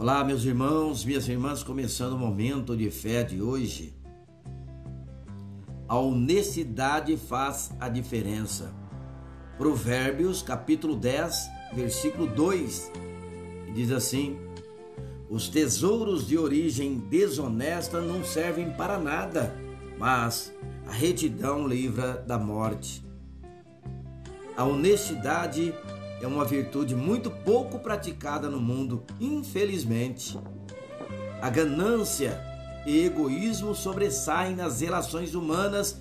Olá, meus irmãos, minhas irmãs, começando o momento de fé de hoje. A honestidade faz a diferença. Provérbios, capítulo 10, versículo 2, diz assim: Os tesouros de origem desonesta não servem para nada, mas a retidão livra da morte. A honestidade é uma virtude muito pouco praticada no mundo, infelizmente. A ganância e egoísmo sobressaem nas relações humanas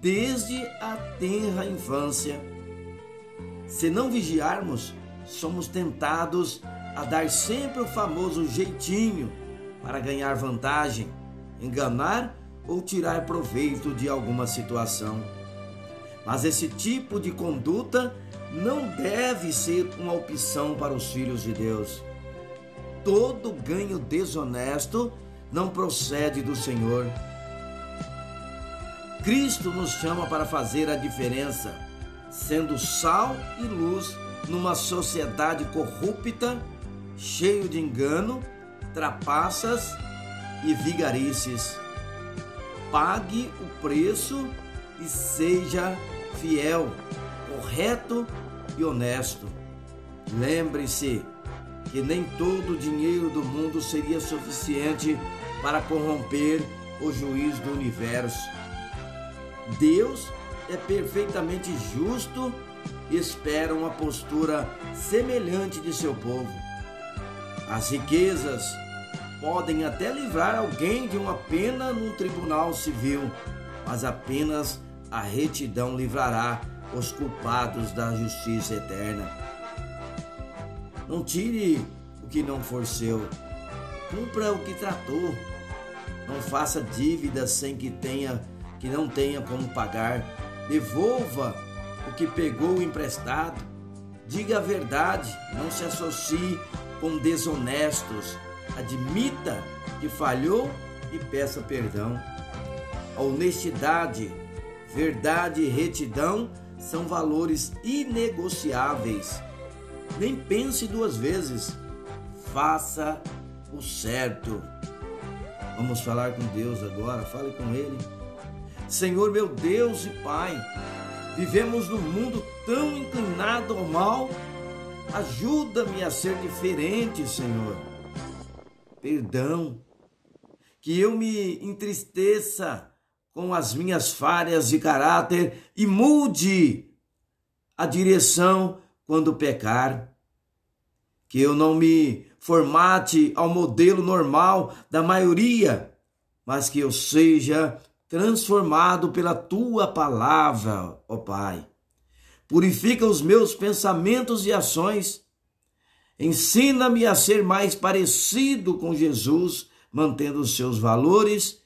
desde a tenra infância. Se não vigiarmos, somos tentados a dar sempre o famoso jeitinho para ganhar vantagem, enganar ou tirar proveito de alguma situação. Mas esse tipo de conduta não deve ser uma opção para os filhos de Deus. Todo ganho desonesto não procede do Senhor. Cristo nos chama para fazer a diferença, sendo sal e luz numa sociedade corrupta, cheio de engano, trapaças e vigarices. Pague o preço e seja fiel, correto e honesto. Lembre-se que nem todo o dinheiro do mundo seria suficiente para corromper o juiz do universo. Deus é perfeitamente justo e espera uma postura semelhante de seu povo. As riquezas podem até livrar alguém de uma pena num tribunal civil, mas apenas a retidão livrará os culpados da justiça eterna. Não tire o que não for seu, cumpra o que tratou. Não faça dívidas sem que tenha que não tenha como pagar. Devolva o que pegou emprestado. Diga a verdade, não se associe com desonestos. Admita que falhou e peça perdão. A honestidade Verdade e retidão são valores inegociáveis. Nem pense duas vezes. Faça o certo. Vamos falar com Deus agora. Fale com Ele. Senhor, meu Deus e Pai, vivemos num mundo tão inclinado ao mal. Ajuda-me a ser diferente, Senhor. Perdão. Que eu me entristeça com as minhas falhas de caráter e mude a direção quando pecar. Que eu não me formate ao modelo normal da maioria, mas que eu seja transformado pela tua palavra, ó Pai. Purifica os meus pensamentos e ações. Ensina-me a ser mais parecido com Jesus, mantendo os seus valores,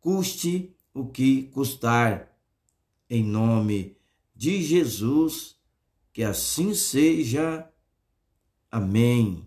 custe o que custar. Em nome de Jesus, que assim seja. Amém.